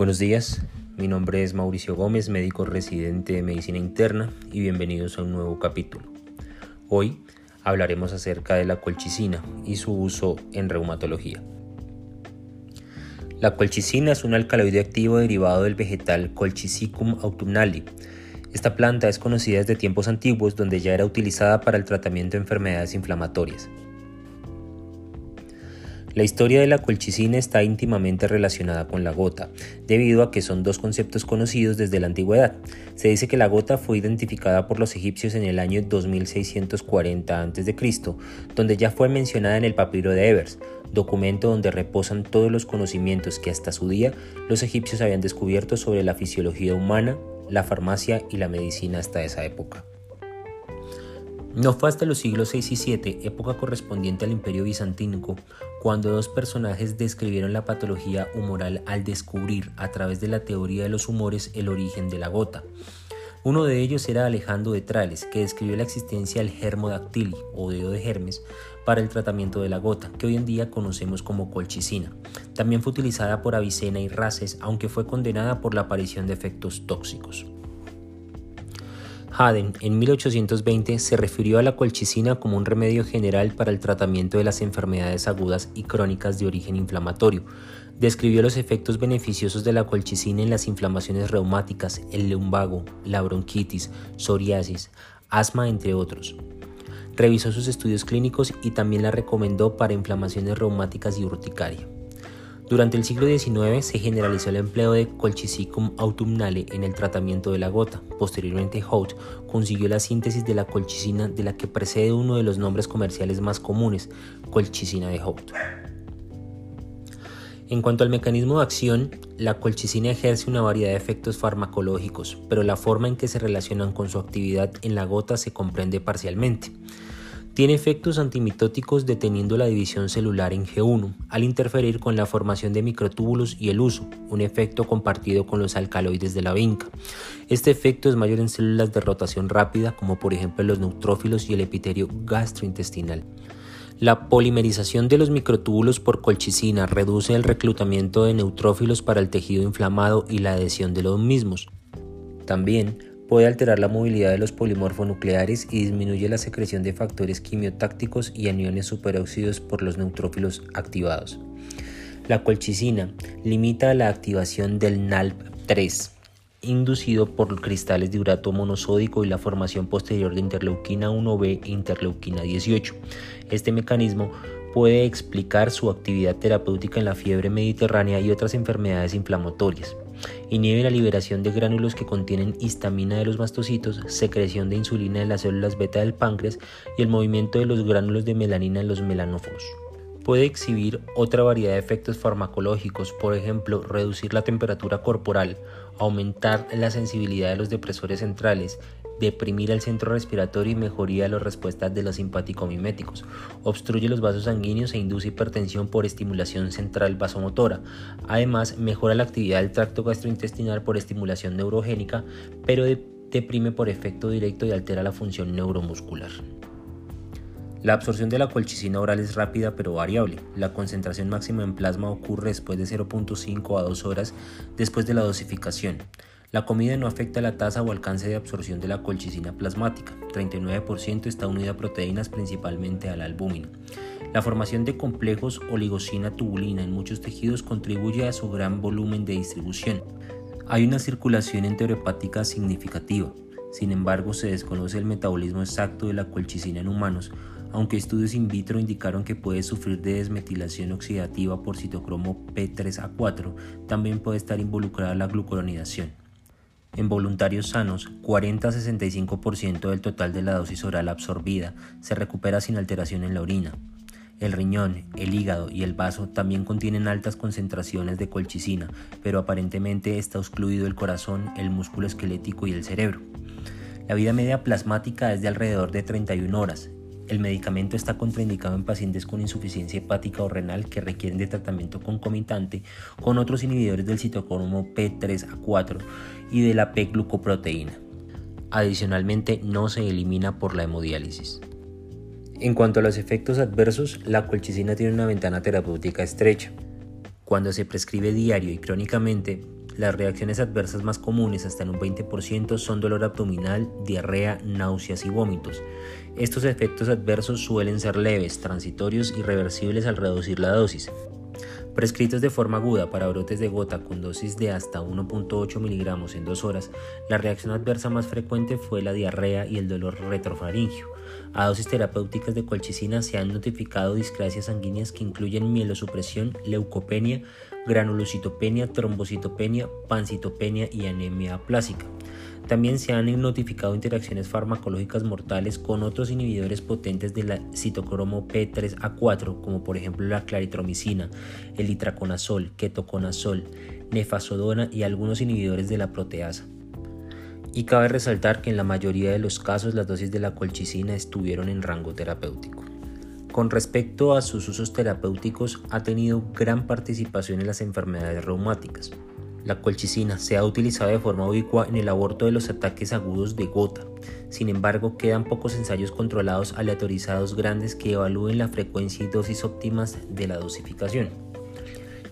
Buenos días, mi nombre es Mauricio Gómez, médico residente de medicina interna y bienvenidos a un nuevo capítulo. Hoy hablaremos acerca de la colchicina y su uso en reumatología. La colchicina es un alcaloide activo derivado del vegetal Colchicicum autumnale. Esta planta es conocida desde tiempos antiguos donde ya era utilizada para el tratamiento de enfermedades inflamatorias. La historia de la colchicina está íntimamente relacionada con la gota, debido a que son dos conceptos conocidos desde la antigüedad. Se dice que la gota fue identificada por los egipcios en el año 2640 a.C., donde ya fue mencionada en el papiro de Evers, documento donde reposan todos los conocimientos que hasta su día los egipcios habían descubierto sobre la fisiología humana, la farmacia y la medicina hasta esa época. No fue hasta los siglos VI y VII, época correspondiente al Imperio Bizantino, cuando dos personajes describieron la patología humoral al descubrir, a través de la teoría de los humores, el origen de la gota. Uno de ellos era Alejandro de Trales, que describió la existencia del germodactili o dedo de Hermes para el tratamiento de la gota, que hoy en día conocemos como colchicina. También fue utilizada por Avicena y Races, aunque fue condenada por la aparición de efectos tóxicos. Haden en 1820 se refirió a la colchicina como un remedio general para el tratamiento de las enfermedades agudas y crónicas de origen inflamatorio. Describió los efectos beneficiosos de la colchicina en las inflamaciones reumáticas, el lumbago, la bronquitis, psoriasis, asma, entre otros. Revisó sus estudios clínicos y también la recomendó para inflamaciones reumáticas y urticaria. Durante el siglo XIX se generalizó el empleo de Colchicicum autumnale en el tratamiento de la gota. Posteriormente, Hout consiguió la síntesis de la colchicina de la que precede uno de los nombres comerciales más comunes, colchicina de Hout. En cuanto al mecanismo de acción, la colchicina ejerce una variedad de efectos farmacológicos, pero la forma en que se relacionan con su actividad en la gota se comprende parcialmente. Tiene efectos antimitóticos deteniendo la división celular en G1 al interferir con la formación de microtúbulos y el uso, un efecto compartido con los alcaloides de la vinca. Este efecto es mayor en células de rotación rápida como por ejemplo los neutrófilos y el epitelio gastrointestinal. La polimerización de los microtúbulos por colchicina reduce el reclutamiento de neutrófilos para el tejido inflamado y la adhesión de los mismos. También puede alterar la movilidad de los polimorfonucleares y disminuye la secreción de factores quimiotácticos y aniones superóxidos por los neutrófilos activados. La colchicina limita la activación del NALP3, inducido por cristales de urato monosódico y la formación posterior de interleuquina 1b e interleuquina 18. Este mecanismo puede explicar su actividad terapéutica en la fiebre mediterránea y otras enfermedades inflamatorias. Inhibe la liberación de gránulos que contienen histamina de los mastocitos, secreción de insulina en las células beta del páncreas y el movimiento de los gránulos de melanina en los melanóforos. Puede exhibir otra variedad de efectos farmacológicos, por ejemplo, reducir la temperatura corporal, aumentar la sensibilidad de los depresores centrales, deprimir el centro respiratorio y mejoría las respuestas de los simpático-miméticos, obstruye los vasos sanguíneos e induce hipertensión por estimulación central vasomotora. Además, mejora la actividad del tracto gastrointestinal por estimulación neurogénica, pero deprime por efecto directo y altera la función neuromuscular. La absorción de la colchicina oral es rápida pero variable. La concentración máxima en plasma ocurre después de 0.5 a 2 horas después de la dosificación. La comida no afecta la tasa o alcance de absorción de la colchicina plasmática. 39% está unida a proteínas, principalmente a la albúmina. La formación de complejos oligocina-tubulina en muchos tejidos contribuye a su gran volumen de distribución. Hay una circulación enterohepática significativa. Sin embargo, se desconoce el metabolismo exacto de la colchicina en humanos, aunque estudios in vitro indicaron que puede sufrir de desmetilación oxidativa por citocromo P3A4, también puede estar involucrada la glucuronidación. En voluntarios sanos, 40-65% del total de la dosis oral absorbida se recupera sin alteración en la orina. El riñón, el hígado y el vaso también contienen altas concentraciones de colchicina, pero aparentemente está excluido el corazón, el músculo esquelético y el cerebro. La vida media plasmática es de alrededor de 31 horas el medicamento está contraindicado en pacientes con insuficiencia hepática o renal que requieren de tratamiento concomitante con otros inhibidores del citocromo P3A4 y de la P-glucoproteína. Adicionalmente, no se elimina por la hemodiálisis. En cuanto a los efectos adversos, la colchicina tiene una ventana terapéutica estrecha. Cuando se prescribe diario y crónicamente, las reacciones adversas más comunes, hasta en un 20%, son dolor abdominal, diarrea, náuseas y vómitos. Estos efectos adversos suelen ser leves, transitorios y reversibles al reducir la dosis. Prescritos de forma aguda para brotes de gota con dosis de hasta 1.8 miligramos en dos horas, la reacción adversa más frecuente fue la diarrea y el dolor retrofaringio. A dosis terapéuticas de colchicina se han notificado discrasias sanguíneas que incluyen mielosupresión, leucopenia, granulocitopenia, trombocitopenia, pancitopenia y anemia plásica. También se han notificado interacciones farmacológicas mortales con otros inhibidores potentes de la citocromo P3A4, como por ejemplo la claritromicina, el itraconazol, ketoconazol, nefazodona y algunos inhibidores de la proteasa. Y cabe resaltar que en la mayoría de los casos las dosis de la colchicina estuvieron en rango terapéutico. Con respecto a sus usos terapéuticos, ha tenido gran participación en las enfermedades reumáticas. La colchicina se ha utilizado de forma ubicua en el aborto de los ataques agudos de gota. Sin embargo, quedan pocos ensayos controlados aleatorizados grandes que evalúen la frecuencia y dosis óptimas de la dosificación.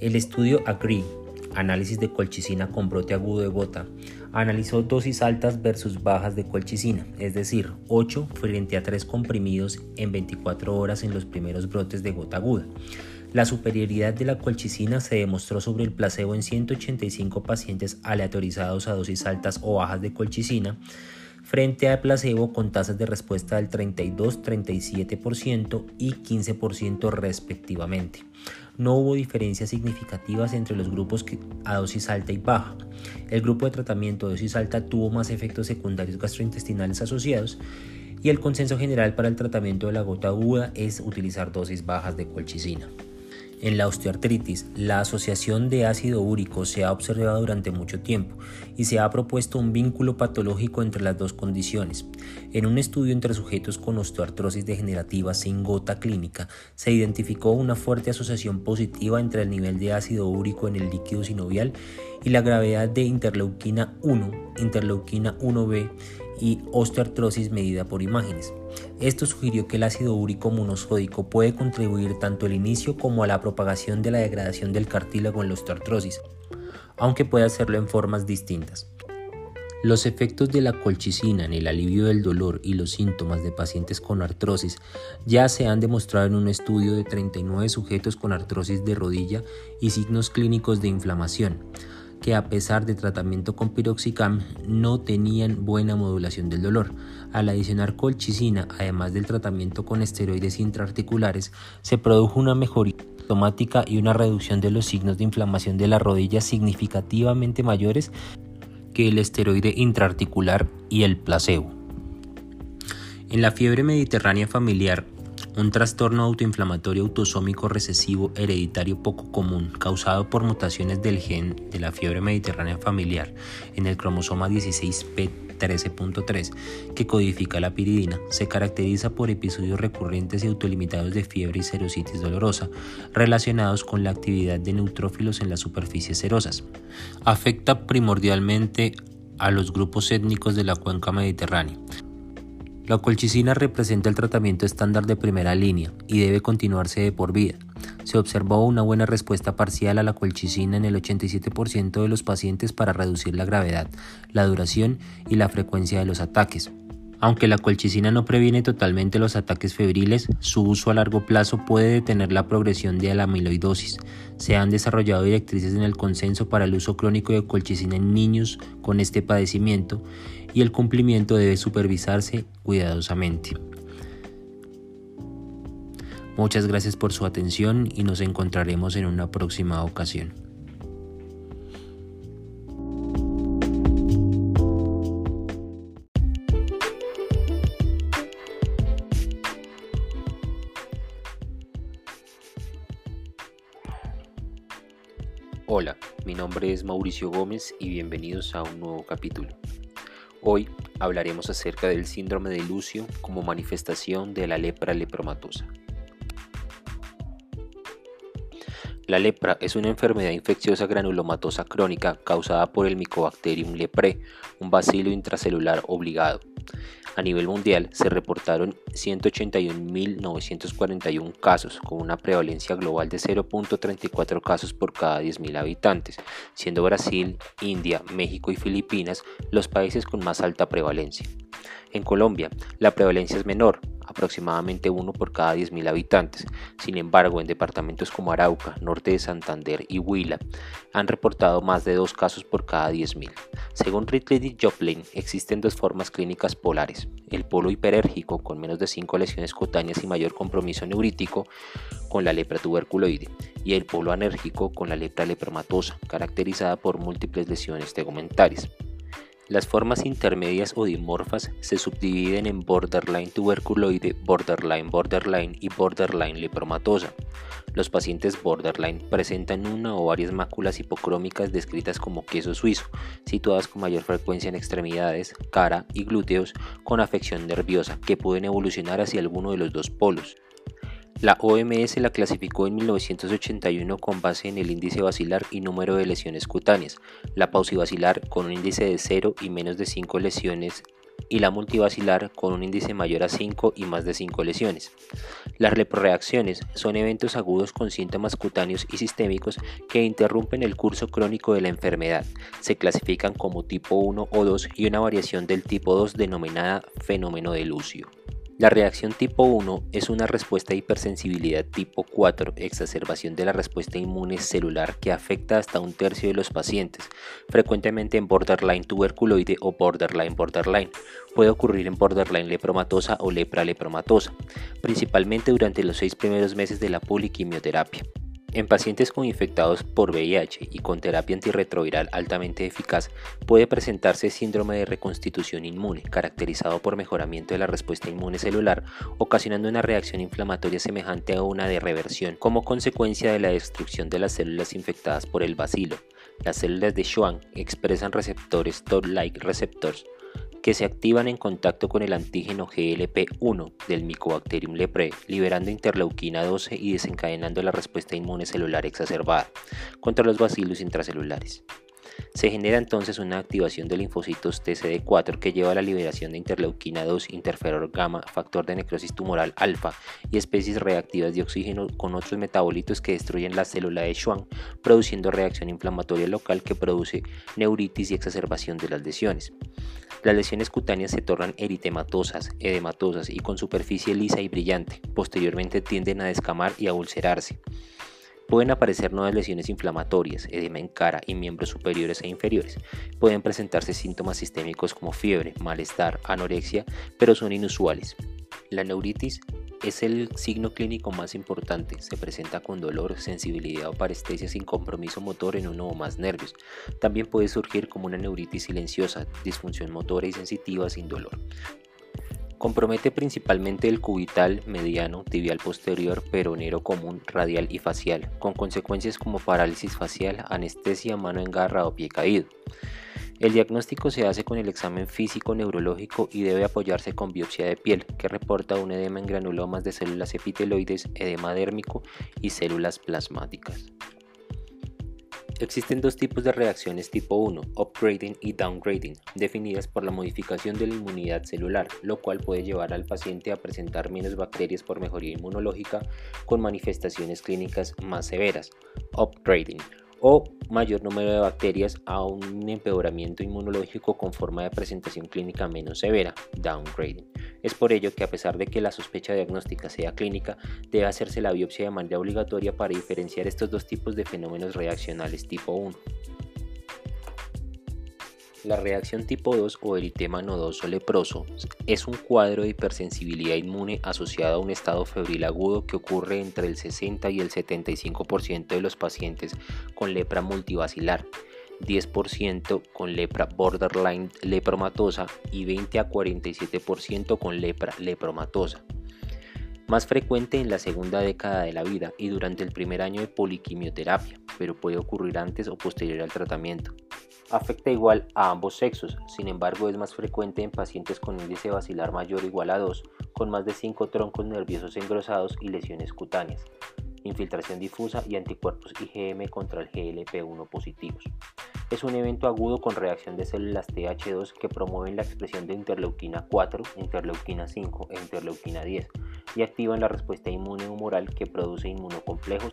El estudio AGREE, análisis de colchicina con brote agudo de gota, analizó dosis altas versus bajas de colchicina, es decir, 8 frente a 3 comprimidos en 24 horas en los primeros brotes de gota aguda. La superioridad de la colchicina se demostró sobre el placebo en 185 pacientes aleatorizados a dosis altas o bajas de colchicina, frente al placebo con tasas de respuesta del 32, 37% y 15% respectivamente. No hubo diferencias significativas entre los grupos a dosis alta y baja. El grupo de tratamiento de dosis alta tuvo más efectos secundarios gastrointestinales asociados y el consenso general para el tratamiento de la gota aguda es utilizar dosis bajas de colchicina. En la osteoartritis, la asociación de ácido úrico se ha observado durante mucho tiempo y se ha propuesto un vínculo patológico entre las dos condiciones. En un estudio entre sujetos con osteoartrosis degenerativa sin gota clínica, se identificó una fuerte asociación positiva entre el nivel de ácido úrico en el líquido sinovial y la gravedad de interleuquina 1, interleuquina 1b y osteoartrosis medida por imágenes. Esto sugirió que el ácido úrico monosódico puede contribuir tanto al inicio como a la propagación de la degradación del cartílago en la osteoartrosis, aunque puede hacerlo en formas distintas. Los efectos de la colchicina en el alivio del dolor y los síntomas de pacientes con artrosis ya se han demostrado en un estudio de 39 sujetos con artrosis de rodilla y signos clínicos de inflamación que a pesar de tratamiento con piroxicam no tenían buena modulación del dolor. Al adicionar colchicina, además del tratamiento con esteroides intraarticulares, se produjo una mejoría automática y una reducción de los signos de inflamación de la rodilla significativamente mayores que el esteroide intraarticular y el placebo. En la fiebre mediterránea familiar, un trastorno autoinflamatorio autosómico recesivo hereditario poco común causado por mutaciones del gen de la fiebre mediterránea familiar en el cromosoma 16p13.3 que codifica la piridina se caracteriza por episodios recurrentes y autolimitados de fiebre y serositis dolorosa relacionados con la actividad de neutrófilos en las superficies serosas. Afecta primordialmente a los grupos étnicos de la cuenca mediterránea, la colchicina representa el tratamiento estándar de primera línea y debe continuarse de por vida. Se observó una buena respuesta parcial a la colchicina en el 87% de los pacientes para reducir la gravedad, la duración y la frecuencia de los ataques. Aunque la colchicina no previene totalmente los ataques febriles, su uso a largo plazo puede detener la progresión de la amiloidosis. Se han desarrollado directrices en el consenso para el uso crónico de colchicina en niños con este padecimiento y el cumplimiento debe supervisarse cuidadosamente. Muchas gracias por su atención y nos encontraremos en una próxima ocasión. Hola, mi nombre es Mauricio Gómez y bienvenidos a un nuevo capítulo. Hoy hablaremos acerca del síndrome de Lucio como manifestación de la lepra lepromatosa. La lepra es una enfermedad infecciosa granulomatosa crónica causada por el Mycobacterium leprae, un bacilo intracelular obligado. A nivel mundial se reportaron 181.941 casos, con una prevalencia global de 0.34 casos por cada 10.000 habitantes, siendo Brasil, India, México y Filipinas los países con más alta prevalencia. En Colombia, la prevalencia es menor, aproximadamente uno por cada 10.000 habitantes. Sin embargo, en departamentos como Arauca, Norte de Santander y Huila han reportado más de dos casos por cada 10.000. Según Ridley Joplin, existen dos formas clínicas polares, el polo hiperérgico con menos de 5 lesiones cutáneas y mayor compromiso neurítico con la lepra tuberculoide y el polo anérgico con la lepra lepromatosa, caracterizada por múltiples lesiones tegumentares. Las formas intermedias o dimorfas se subdividen en borderline tuberculoide, borderline borderline y borderline lepromatosa. Los pacientes borderline presentan una o varias máculas hipocrómicas descritas como queso suizo, situadas con mayor frecuencia en extremidades, cara y glúteos, con afección nerviosa, que pueden evolucionar hacia alguno de los dos polos. La OMS la clasificó en 1981 con base en el índice basilar y número de lesiones cutáneas, la pausibasilar con un índice de 0 y menos de 5 lesiones y la multibasilar con un índice mayor a 5 y más de 5 lesiones. Las reproreacciones son eventos agudos con síntomas cutáneos y sistémicos que interrumpen el curso crónico de la enfermedad. Se clasifican como tipo 1 o 2 y una variación del tipo 2 denominada fenómeno de Lucio. La reacción tipo 1 es una respuesta de hipersensibilidad tipo 4, exacerbación de la respuesta inmune celular que afecta hasta un tercio de los pacientes, frecuentemente en borderline tuberculoide o borderline borderline. Puede ocurrir en borderline lepromatosa o lepra lepromatosa, principalmente durante los seis primeros meses de la poliquimioterapia. En pacientes con infectados por VIH y con terapia antirretroviral altamente eficaz, puede presentarse síndrome de reconstitución inmune, caracterizado por mejoramiento de la respuesta inmune celular, ocasionando una reacción inflamatoria semejante a una de reversión, como consecuencia de la destrucción de las células infectadas por el bacilo. Las células de Schwann expresan receptores Toll-like receptors que se activan en contacto con el antígeno GLP-1 del Mycobacterium leprae, liberando interleuquina 12 y desencadenando la respuesta inmune celular exacerbada contra los bacilos intracelulares. Se genera entonces una activación de linfocitos TCD4 que lleva a la liberación de interleuquina 2, interferor gamma, factor de necrosis tumoral alfa y especies reactivas de oxígeno con otros metabolitos que destruyen la célula de Schwann, produciendo reacción inflamatoria local que produce neuritis y exacerbación de las lesiones. Las lesiones cutáneas se tornan eritematosas, edematosas y con superficie lisa y brillante. Posteriormente tienden a descamar y a ulcerarse. Pueden aparecer nuevas lesiones inflamatorias, edema en cara y miembros superiores e inferiores. Pueden presentarse síntomas sistémicos como fiebre, malestar, anorexia, pero son inusuales. La neuritis es el signo clínico más importante. Se presenta con dolor, sensibilidad o parestesia sin compromiso motor en uno o más nervios. También puede surgir como una neuritis silenciosa, disfunción motora y sensitiva sin dolor. Compromete principalmente el cubital, mediano, tibial posterior, peronero común, radial y facial, con consecuencias como parálisis facial, anestesia, mano en garra o pie caído. El diagnóstico se hace con el examen físico neurológico y debe apoyarse con biopsia de piel, que reporta un edema en granulomas de células epiteloides, edema dérmico y células plasmáticas. Existen dos tipos de reacciones tipo 1, upgrading y downgrading, definidas por la modificación de la inmunidad celular, lo cual puede llevar al paciente a presentar menos bacterias por mejoría inmunológica con manifestaciones clínicas más severas. Upgrading o mayor número de bacterias a un empeoramiento inmunológico con forma de presentación clínica menos severa, downgrading. Es por ello que a pesar de que la sospecha diagnóstica sea clínica, debe hacerse la biopsia de manera obligatoria para diferenciar estos dos tipos de fenómenos reaccionales tipo 1. La reacción tipo 2 o eritema nodoso leproso es un cuadro de hipersensibilidad inmune asociado a un estado febril agudo que ocurre entre el 60 y el 75% de los pacientes con lepra multivacilar, 10% con lepra borderline lepromatosa y 20 a 47% con lepra lepromatosa. Más frecuente en la segunda década de la vida y durante el primer año de poliquimioterapia, pero puede ocurrir antes o posterior al tratamiento afecta igual a ambos sexos, sin embargo es más frecuente en pacientes con índice vacilar mayor o igual a 2, con más de 5 troncos nerviosos engrosados y lesiones cutáneas, infiltración difusa y anticuerpos IgM contra el GLP1 positivos. Es un evento agudo con reacción de células TH2 que promueven la expresión de interleuquina 4, interleuquina 5 e interleuquina 10 y activan la respuesta inmune humoral que produce inmunocomplejos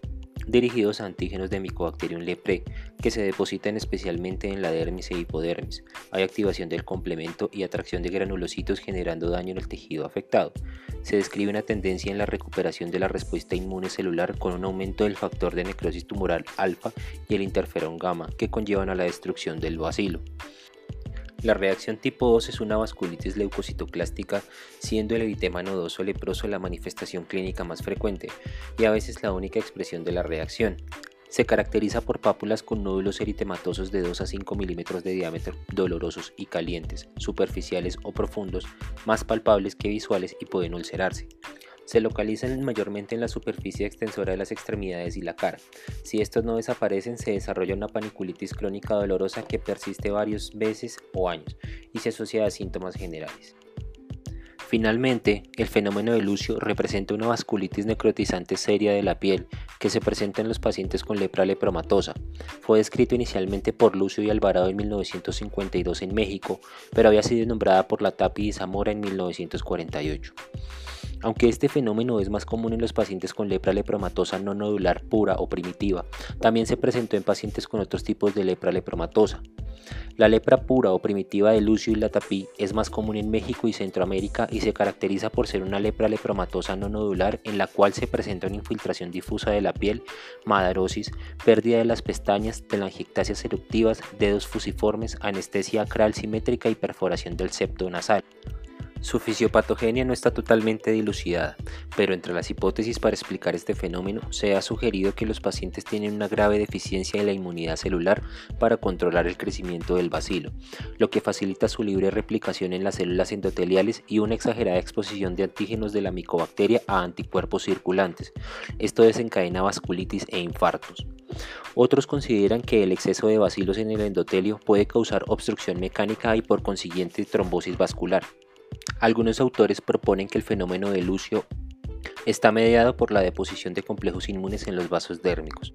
dirigidos a antígenos de Mycobacterium leprae, que se depositan especialmente en la dermis e hipodermis. Hay activación del complemento y atracción de granulocitos generando daño en el tejido afectado. Se describe una tendencia en la recuperación de la respuesta inmune celular con un aumento del factor de necrosis tumoral alfa y el interferón gamma, que conllevan a la destrucción del bacilo. La reacción tipo 2 es una vasculitis leucocitoclástica, siendo el eritema nodoso leproso la manifestación clínica más frecuente y a veces la única expresión de la reacción. Se caracteriza por pápulas con nódulos eritematosos de 2 a 5 milímetros de diámetro, dolorosos y calientes, superficiales o profundos, más palpables que visuales y pueden ulcerarse. Se localizan mayormente en la superficie extensora de las extremidades y la cara. Si estos no desaparecen, se desarrolla una paniculitis crónica dolorosa que persiste varios meses o años y se asocia a síntomas generales. Finalmente, el fenómeno de Lucio representa una vasculitis necrotizante seria de la piel que se presenta en los pacientes con lepra lepromatosa. Fue descrito inicialmente por Lucio y Alvarado en 1952 en México, pero había sido nombrada por la Tapi y Zamora en 1948. Aunque este fenómeno es más común en los pacientes con lepra lepromatosa no nodular pura o primitiva, también se presentó en pacientes con otros tipos de lepra lepromatosa. La lepra pura o primitiva de Lucio y la tapí es más común en México y Centroamérica y se caracteriza por ser una lepra lepromatosa no nodular en la cual se presenta una infiltración difusa de la piel, madarosis, pérdida de las pestañas, telangiectasias eruptivas, dedos fusiformes, anestesia acral simétrica y perforación del septo nasal. Su fisiopatogenia no está totalmente dilucidada, pero entre las hipótesis para explicar este fenómeno se ha sugerido que los pacientes tienen una grave deficiencia de la inmunidad celular para controlar el crecimiento del bacilo, lo que facilita su libre replicación en las células endoteliales y una exagerada exposición de antígenos de la micobacteria a anticuerpos circulantes. Esto desencadena vasculitis e infartos. Otros consideran que el exceso de bacilos en el endotelio puede causar obstrucción mecánica y por consiguiente trombosis vascular. Algunos autores proponen que el fenómeno de Lucio está mediado por la deposición de complejos inmunes en los vasos dérmicos.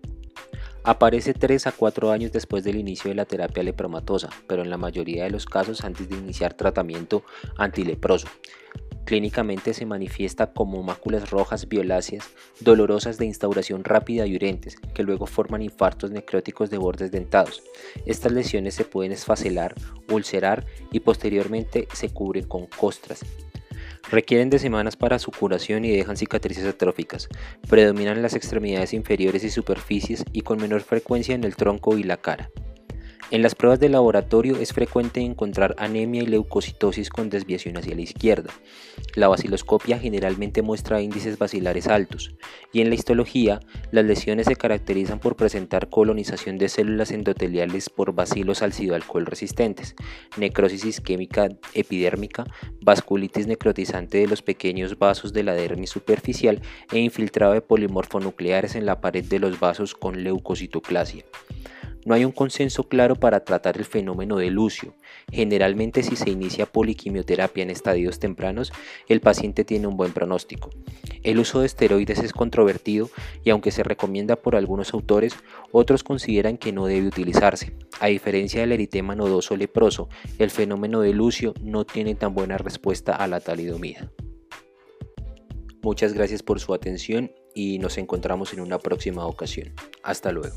Aparece 3 a 4 años después del inicio de la terapia lepromatosa, pero en la mayoría de los casos antes de iniciar tratamiento antileproso. Clínicamente se manifiesta como máculas rojas violáceas, dolorosas de instauración rápida y urentes, que luego forman infartos necróticos de bordes dentados. Estas lesiones se pueden esfacelar, ulcerar y posteriormente se cubren con costras. Requieren de semanas para su curación y dejan cicatrices atróficas. Predominan las extremidades inferiores y superficies y con menor frecuencia en el tronco y la cara. En las pruebas de laboratorio es frecuente encontrar anemia y leucocitosis con desviación hacia la izquierda. La baciloscopia generalmente muestra índices bacilares altos y en la histología las lesiones se caracterizan por presentar colonización de células endoteliales por bacilos alcohol resistentes, necrosis isquémica epidérmica, vasculitis necrotizante de los pequeños vasos de la dermis superficial e infiltrado de polimorfonucleares en la pared de los vasos con leucocitoclasia. No hay un consenso claro para tratar el fenómeno de Lucio. Generalmente si se inicia poliquimioterapia en estadios tempranos, el paciente tiene un buen pronóstico. El uso de esteroides es controvertido y aunque se recomienda por algunos autores, otros consideran que no debe utilizarse. A diferencia del eritema nodoso leproso, el fenómeno de Lucio no tiene tan buena respuesta a la talidomida. Muchas gracias por su atención y nos encontramos en una próxima ocasión. Hasta luego.